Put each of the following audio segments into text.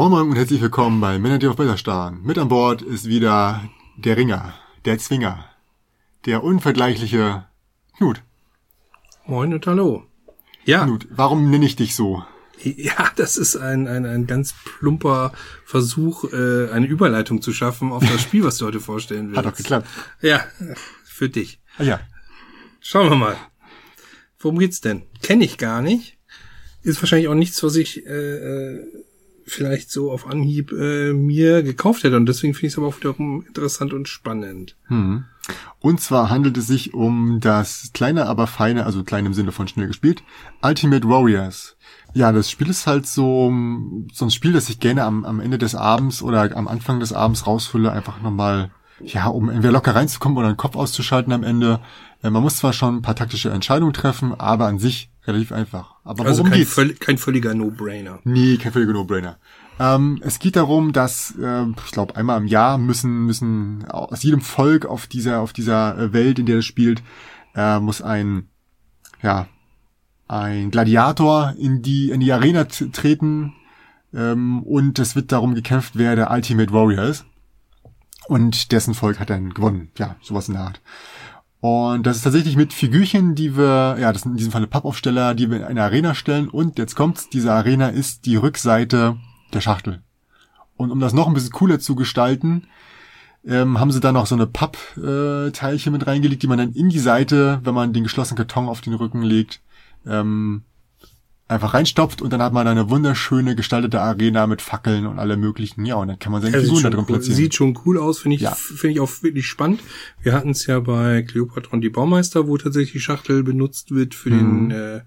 Moin Moin und herzlich willkommen bei Männer, die auf Better starren. Mit an Bord ist wieder der Ringer, der Zwinger, der unvergleichliche Knut. Moin und hallo. Ja. Knut, warum nenne ich dich so? Ja, das ist ein, ein, ein ganz plumper Versuch, äh, eine Überleitung zu schaffen auf das Spiel, was du heute vorstellen willst. Hat doch geklappt. Ja, für dich. Ah, ja. Schauen wir mal. Worum geht's denn? Kenne ich gar nicht. Ist wahrscheinlich auch nichts, was ich äh, äh, vielleicht so auf Anhieb äh, mir gekauft hätte. Und deswegen finde ich es aber auch wiederum interessant und spannend. Hm. Und zwar handelt es sich um das kleine, aber feine, also klein im Sinne von schnell gespielt, Ultimate Warriors. Ja, das Spiel ist halt so, so ein Spiel, das ich gerne am, am Ende des Abends oder am Anfang des Abends rausfülle, einfach nochmal, ja, um entweder locker reinzukommen oder den Kopf auszuschalten am Ende. Äh, man muss zwar schon ein paar taktische Entscheidungen treffen, aber an sich relativ einfach. Aber Also worum kein, geht's? völ kein völliger No-Brainer. Nee, kein völliger No-Brainer. Ähm, es geht darum, dass äh, ich glaube einmal im Jahr müssen müssen aus jedem Volk auf dieser auf dieser äh, Welt, in der es spielt, äh, muss ein ja ein Gladiator in die in die Arena treten ähm, und es wird darum gekämpft, wer der Ultimate Warrior ist und dessen Volk hat dann gewonnen. Ja, sowas in der Art. Und das ist tatsächlich mit Figürchen, die wir, ja, das sind in diesem Falle Pappaufsteller, die wir in eine Arena stellen. Und jetzt kommt's, diese Arena ist die Rückseite der Schachtel. Und um das noch ein bisschen cooler zu gestalten, ähm, haben sie da noch so eine Pappteilchen mit reingelegt, die man dann in die Seite, wenn man den geschlossenen Karton auf den Rücken legt, ähm, einfach reinstopft und dann hat man eine wunderschöne gestaltete Arena mit Fackeln und alle möglichen, ja, und dann kann man seine Ja, Figuren da drin platzieren. sieht schon cool aus, finde ich, Ja. finde ich auch wirklich spannend. Wir hatten es ja bei Cleopatra und die Baumeister, wo tatsächlich die Schachtel benutzt wird für Mhm. den äh,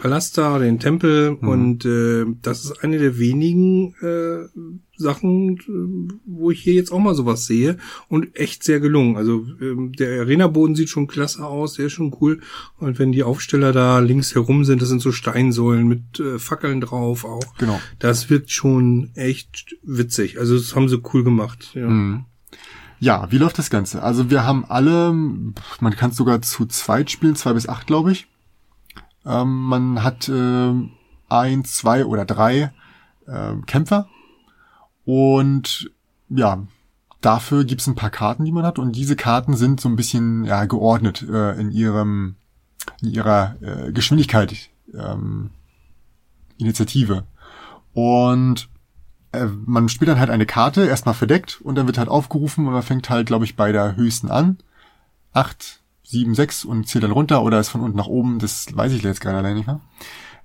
Palast da, den Tempel. Und äh, das ist eine der wenigen äh, Sachen, äh, wo ich hier jetzt auch mal sowas sehe. Und echt sehr gelungen. Also ähm, der Arena-Boden sieht schon klasse aus, der ist schon cool. Und wenn die Aufsteller da links herum sind, das sind so Steinsäulen mit äh, Fackeln drauf auch. Genau. Das wirkt schon echt witzig. Also das haben sie cool gemacht. Ja. Mhm. Ja, wie läuft das Ganze? Also wir haben alle, man kann es sogar zu zweit spielen, zwei bis acht, glaube ich. Ähm, man hat äh, ein, zwei oder drei äh, Kämpfer. Und ja, dafür gibt's ein paar Karten, die man hat. Und diese Karten sind so ein bisschen ja, geordnet äh, in ihrem in ihrer äh, Geschwindigkeit, ähm, Initiative. Und äh, man spielt dann halt eine Karte, erstmal verdeckt und dann wird halt aufgerufen und man fängt halt, glaube ich, bei der höchsten an. Acht, sieben, sechs und zählt dann runter oder ist von unten nach oben, das weiß ich jetzt gerade allein nicht mehr.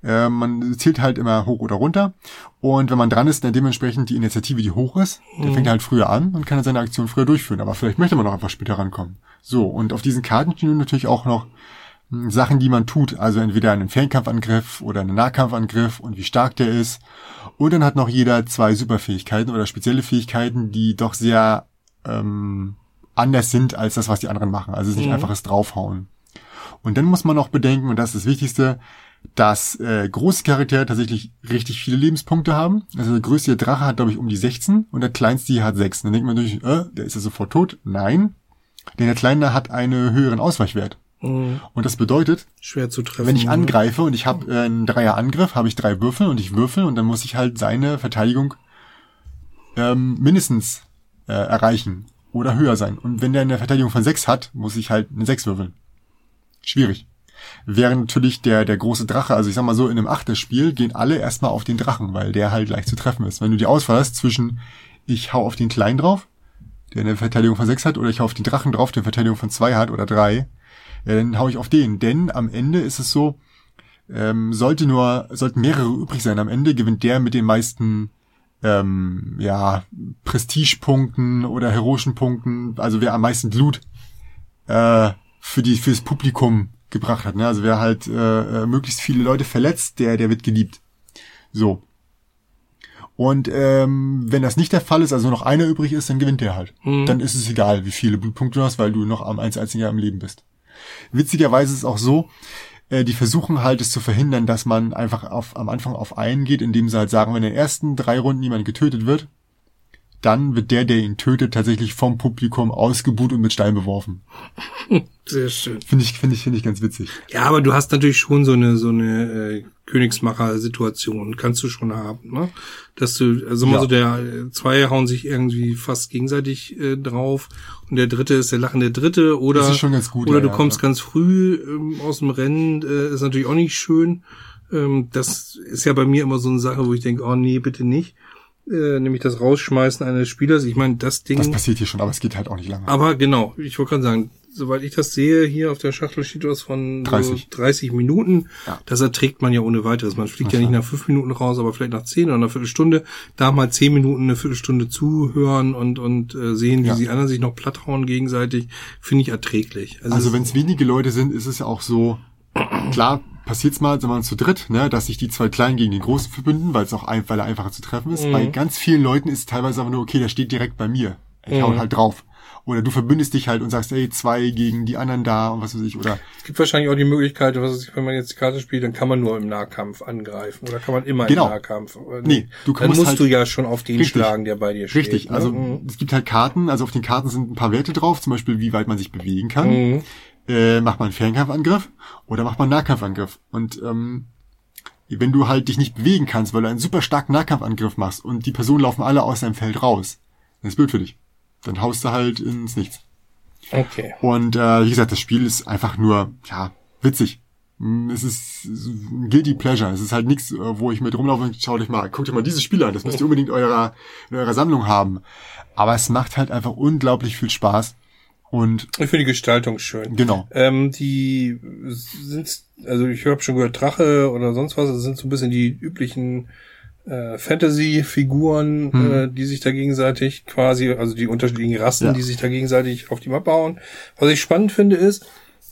Äh, man zählt halt immer hoch oder runter und wenn man dran ist, dann dementsprechend die Initiative, die hoch ist, der fängt halt früher an und kann dann seine Aktion früher durchführen, aber vielleicht möchte man auch einfach später rankommen. So, und auf diesen Karten stehen natürlich auch noch mh, Sachen, die man tut, also entweder einen Fernkampfangriff oder einen Nahkampfangriff und wie stark der ist. Und dann hat noch jeder zwei Superfähigkeiten oder spezielle Fähigkeiten, die doch sehr ähm, anders sind als das, was die anderen machen. Also es ist nicht einfaches Draufhauen. Und dann muss man noch bedenken, und das ist das Wichtigste, dass äh, große Charaktere tatsächlich richtig viele Lebenspunkte haben. Also der größte Drache hat, glaube ich, um die 16 und der kleinste hier hat 6. Dann denkt man natürlich, äh, der ist ja sofort tot. Nein, denn der Kleine hat einen höheren Ausweichwert. Mhm. Und das bedeutet, Schwer zu treffen. wenn ich ne? angreife und ich habe äh, einen Dreierangriff, habe ich drei Würfel und ich würfel und dann muss ich halt seine Verteidigung ähm, mindestens äh, erreichen oder höher sein. Und wenn der eine Verteidigung von sechs hat, muss ich halt eine sechs würfeln. Schwierig. Während natürlich der, der große Drache, also ich sag mal so, in einem Achterspiel gehen alle erstmal auf den Drachen, weil der halt leicht zu treffen ist. Wenn du die Auswahl hast zwischen ich hau auf den Kleinen drauf, der eine Verteidigung von sechs hat, oder ich hau auf den Drachen drauf, der eine Verteidigung von zwei hat oder drei, ja, dann hau ich auf den. Denn am Ende ist es so, ähm, sollte nur, sollten mehrere übrig sein. Am Ende gewinnt der mit den meisten ähm, ja, Prestigepunkten oder heroischen Punkten, also wer am meisten Blut äh, für die fürs Publikum gebracht hat. Ne? Also wer halt äh, äh, möglichst viele Leute verletzt, der der wird geliebt. So. Und ähm, wenn das nicht der Fall ist, also noch einer übrig ist, dann gewinnt der halt. Dann ist es egal, wie viele Blutpunkte du hast, weil du noch am 1 einziger im Leben bist. Witzigerweise ist es auch so, äh, die versuchen halt es zu verhindern, dass man einfach auf, am Anfang auf einen geht, indem sie halt sagen, wenn in den ersten drei Runden jemand getötet wird, dann wird der, der ihn tötet, tatsächlich vom Publikum ausgebuht und mit Stein beworfen. Sehr schön. Finde ich, finde ich, finde ich ganz witzig. Ja, aber du hast natürlich schon so eine so eine äh, Königsmacher-Situation, kannst du schon haben, ne? Dass du, also mal Ja. so der zwei hauen sich irgendwie fast gegenseitig äh, drauf und der dritte ist der lachende Dritte oder Das ist schon ganz gut, oder ja, du kommst ja. ganz früh ähm, aus dem Rennen, äh, ist natürlich auch nicht schön. Ähm, das ist ja bei mir immer so eine Sache, wo ich denke, oh nee, bitte nicht. Äh, nämlich das Rausschmeißen eines Spielers. Ich meine, das Ding. Das passiert hier schon, aber es geht halt auch nicht lange. Aber genau, ich wollte gerade sagen, soweit ich das sehe, hier auf der Schachtel steht was von 30. So 30 Minuten. Ja. Das erträgt man ja ohne weiteres. Man fliegt ja nicht nach fünf Minuten raus, aber vielleicht nach zehn oder einer Viertelstunde. Da mal zehn Minuten, eine Viertelstunde zuhören und, und äh, sehen, wie Ja. die anderen sich noch platthauen gegenseitig, finde ich erträglich. Also es- wenn es wenige Leute sind, ist es ja auch so, klar, passiert's mal, sind wir zu dritt, ne, dass sich die zwei Kleinen gegen den Großen verbünden, weil es auch ein, weil er einfacher zu treffen ist. Mhm. Bei ganz vielen Leuten ist es teilweise aber nur, okay, der steht direkt bei mir. Ich hau Mhm. halt drauf. Oder du verbündest dich halt und sagst, ey, zwei gegen die anderen da und was weiß ich. Oder es gibt wahrscheinlich auch die Möglichkeit, was weiß ich, wenn man jetzt die Karte spielt, dann kann man nur im Nahkampf angreifen oder kann man immer Genau. im Nahkampf. Aber Nee, du dann musst halt- du ja schon auf den Richtig. schlagen, der bei dir steht. richtig, ne? also Mhm. es gibt halt Karten, also auf den Karten sind ein paar Werte drauf, zum Beispiel wie weit man sich bewegen kann. Mhm. äh, macht man einen Fernkampfangriff oder macht man einen Nahkampfangriff. Und ähm, wenn du halt dich nicht bewegen kannst, weil du einen super starken Nahkampfangriff machst und die Personen laufen alle aus deinem Feld raus, dann ist blöd für dich. Dann haust du halt ins Nichts. Okay. Und äh, wie gesagt, das Spiel ist einfach nur, ja, witzig. Mm, Es ist ein Guilty Pleasure. Es ist halt nichts, äh, wo ich mit rumlaufe und schaut euch mal, guckt euch mal dieses Spiel an. Das müsst ihr unbedingt eurer, in eurer Sammlung haben. Aber es macht halt einfach unglaublich viel Spaß. Und Ich finde die Gestaltung schön. genau. Ähm, die sind, also ich habe schon gehört, Drache oder sonst was, das sind so ein bisschen die üblichen äh, Fantasy-Figuren, Hm. äh, die sich da gegenseitig quasi, also die unterschiedlichen Rassen, Ja. die sich da gegenseitig auf die Mappe hauen. Was ich spannend finde ist,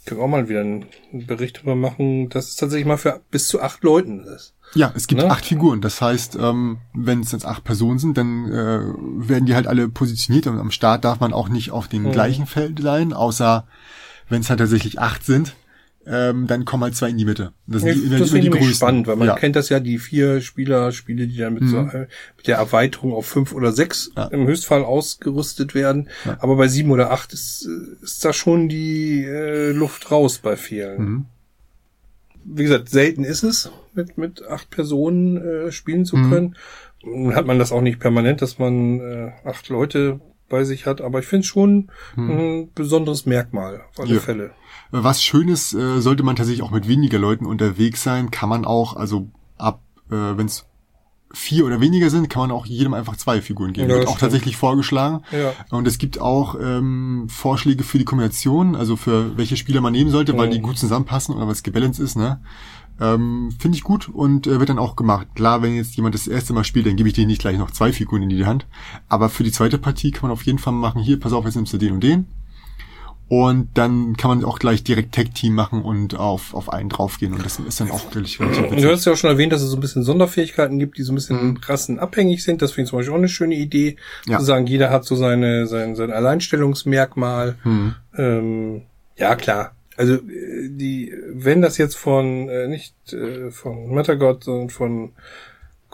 können wir auch mal wieder einen Bericht darüber machen, dass es tatsächlich mal für bis zu acht Leuten ist. Ja, es gibt Ne? acht Figuren. Das heißt, ähm, wenn es jetzt acht Personen sind, dann äh, werden die halt alle positioniert und am Start darf man auch nicht auf den Mhm. gleichen Feld sein, außer wenn es halt tatsächlich acht sind, ähm, dann kommen halt zwei in die Mitte. Das sind Ja, die, das immer die finde ich größten. spannend, weil man ja. kennt das ja, die vier Spieler-Spiele, die dann mit, so, Mhm. äh, mit der Erweiterung auf fünf oder sechs Ja. im Höchstfall ausgerüstet werden. Aber bei sieben oder acht ist, ist da schon die äh, Luft raus bei vielen. Mhm. Wie gesagt, selten ist es, mit, mit acht Personen äh, spielen zu Mhm. können. Nun hat man das auch nicht permanent, dass man äh, acht Leute bei sich hat, aber ich finde es schon ein besonderes Merkmal auf alle. Ja. Fälle. Was Schönes, äh, sollte man tatsächlich auch mit weniger Leuten unterwegs sein, kann man auch, also ab, äh, wenn es vier oder weniger sind, kann man auch jedem einfach zwei Figuren geben. Ja, Wird auch stimmt. tatsächlich vorgeschlagen. Ja. Und es gibt auch ähm, Vorschläge für die Kombination, also für welche Spieler man nehmen sollte, weil Mhm. die gut zusammenpassen oder was gebalanced ist, ne? Ähm, Finde ich gut und äh, wird dann auch gemacht. Klar, wenn jetzt jemand das erste Mal spielt, dann gebe ich denen nicht gleich noch zwei Figuren in die Hand. Aber für die zweite Partie kann man auf jeden Fall machen, hier, pass auf, jetzt nimmst du den und den. Und dann kann man auch gleich direkt Tag-Team machen und auf, auf einen draufgehen. Und das ist dann auch relativ, relativ Und Du witzig. hast ja auch schon erwähnt, dass es so ein bisschen Sonderfähigkeiten gibt, die so ein bisschen Mhm. rassenabhängig sind. Das finde ich zum Beispiel auch eine schöne Idee. Ja. Zu sagen, jeder hat so seine, sein, sein Alleinstellungsmerkmal. Hm. Ähm, ja, klar. Also äh, die, wenn das jetzt von äh, nicht äh, von Mattergott, sondern von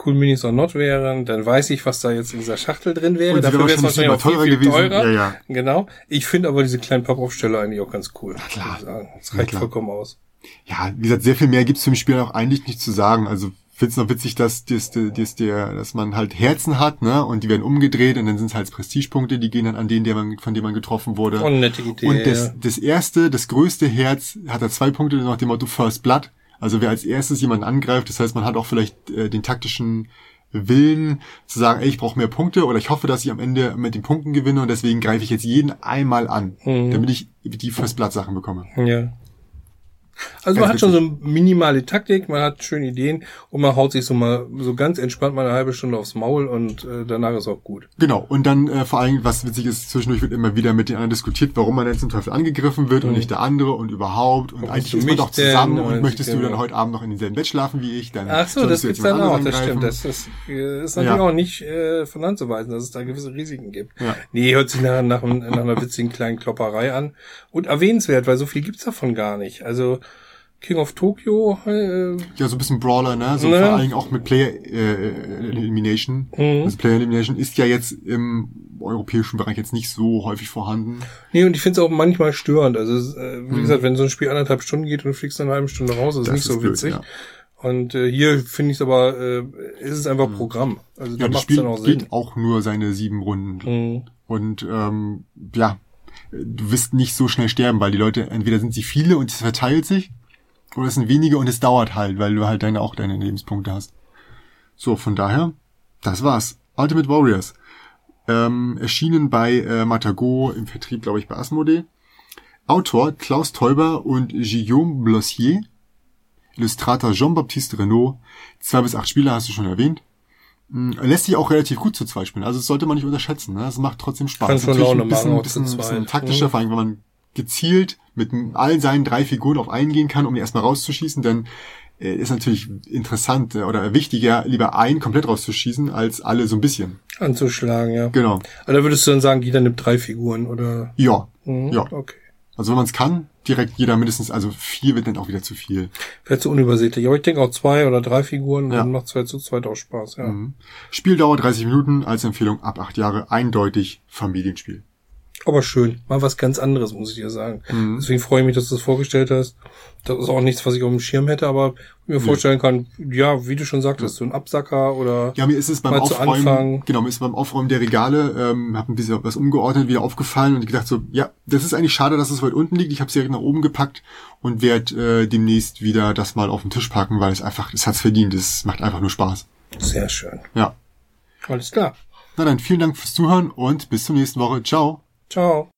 Cool Minis or Not wären, dann weiß ich, was da jetzt in dieser Schachtel drin wäre. Und sie wäre es wahrscheinlich auch viel, immer viel teurer teurer. gewesen. Ja, ja. Genau. Ich finde aber diese kleinen Pappaufsteller eigentlich auch ganz cool. klar. ich sagen. Das reicht klar. vollkommen aus. Ja, wie gesagt, sehr viel mehr gibt's zum Spiel auch eigentlich nicht zu sagen. Also find's noch witzig, dass, dass, dass, der, dass man halt Herzen hat, ne? Und die werden umgedreht und dann sind's halt Prestigepunkte, die gehen dann an den, der man, von dem man getroffen wurde. Und nette Idee. Und ja. das, das erste, das größte Herz hat er zwei Punkte nach dem Motto First Blood. Also wer als erstes jemanden angreift, das heißt, man hat auch vielleicht äh, den taktischen Willen zu sagen, ey, ich brauche mehr Punkte oder ich hoffe, dass ich am Ende mit den Punkten gewinne und deswegen greife ich jetzt jeden einmal an, Mhm. damit ich die First Blood Sachen bekomme. Ja. Also man hat schon so minimale Taktik, man hat schöne Ideen und man haut sich so mal so ganz entspannt mal eine halbe Stunde aufs Maul und äh, danach ist auch gut. Genau, und dann äh, vor allem, was witzig ist, zwischendurch wird immer wieder mit den anderen diskutiert, warum man jetzt zum Teufel angegriffen wird und Mhm. nicht der andere und überhaupt. Und Warum eigentlich ist man doch zusammen denn? und Und möchtest du genau. dann heute Abend noch in demselben Bett schlafen wie ich, dann Ach so, das gibt's dann auch, das stimmt. Das, das äh, ist natürlich Ja. auch nicht äh, von Hand zu weisen, dass es da gewisse Risiken gibt. Ja. Nee, hört sich nach, nach, nach einer witzigen kleinen Klopperei an. Und erwähnenswert, weil so viel gibt's davon gar nicht. Also King of Tokyo. Äh, Ja, so ein bisschen Brawler, ne? So Ne. vor allen Dingen auch mit Player äh, Elimination. Mhm. Also Player Elimination ist ja jetzt im europäischen Bereich jetzt nicht so häufig vorhanden. nee, und ich finde es auch manchmal störend. Also, äh, wie gesagt, wenn so ein Spiel anderthalb Stunden geht und du fliegst dann eine halbe Stunde raus, ist Das nicht so ist blöd, witzig. ja. Und äh, hier finde ich es aber, äh, ist es einfach Programm. Also da Ja, das Spiel dann auch Sinn. geht auch nur seine sieben Runden. Mhm. Und ähm, ja, du wirst nicht so schnell sterben, weil die Leute, entweder sind sie viele und es verteilt sich, oder es sind wenige und es dauert halt, weil du halt deine auch deine Lebenspunkte hast. So, von daher, das war's. Ultimate Warriors. Ähm, erschienen bei äh, Matago im Vertrieb, glaube ich, bei Asmodee. Autor Klaus Teuber und Guillaume Blossier. Illustrator Jean-Baptiste Renault. Zwei bis acht Spieler hast du schon erwähnt. Mm, Lässt sich auch relativ gut zu zweit spielen. Also das sollte man nicht unterschätzen. Ne? Das macht trotzdem Spaß. Kann schon Natürlich ein bisschen, machen, bisschen, bisschen taktischer, Mhm. vor allem wenn man gezielt mit all seinen drei Figuren auf einen gehen kann, um die erstmal rauszuschießen, denn äh, ist natürlich interessant äh, oder wichtiger, lieber einen komplett rauszuschießen, als alle so ein bisschen. Anzuschlagen, ja. Genau. Aber da würdest du dann sagen, jeder nimmt drei Figuren, oder? Ja. Mhm. Ja. Okay. Also wenn man es kann, direkt jeder mindestens, also vier wird dann auch wieder zu viel. Vielleicht zu unübersichtlich. Aber ich denke auch zwei oder drei Figuren, Ja. dann macht zwei zu zweit auch Spaß, ja. Mhm. Spieldauer 30 Minuten, als Empfehlung ab acht Jahre, eindeutig Familienspiel. Aber schön. Mal was ganz anderes, muss ich dir sagen. Mhm. Deswegen freue ich mich, dass du das vorgestellt hast. Das ist auch nichts, was ich auf dem Schirm hätte, aber mir vorstellen kann, ja, wie du schon sagtest, so ein Absacker oder Ja, mir ist es beim Aufräumen, genau, mir ist beim Aufräumen der Regale, ähm, habe ein bisschen was umgeordnet, wieder aufgefallen und gedacht so, ja, das ist eigentlich schade, dass es weit unten liegt. Ich habe es direkt nach oben gepackt und werde äh, demnächst wieder das mal auf den Tisch packen, weil es einfach, es hat's verdient. Es macht einfach nur Spaß. sehr schön. Ja. Alles klar. Na dann, vielen Dank fürs Zuhören und bis zur nächsten Woche. Ciao. Ciao.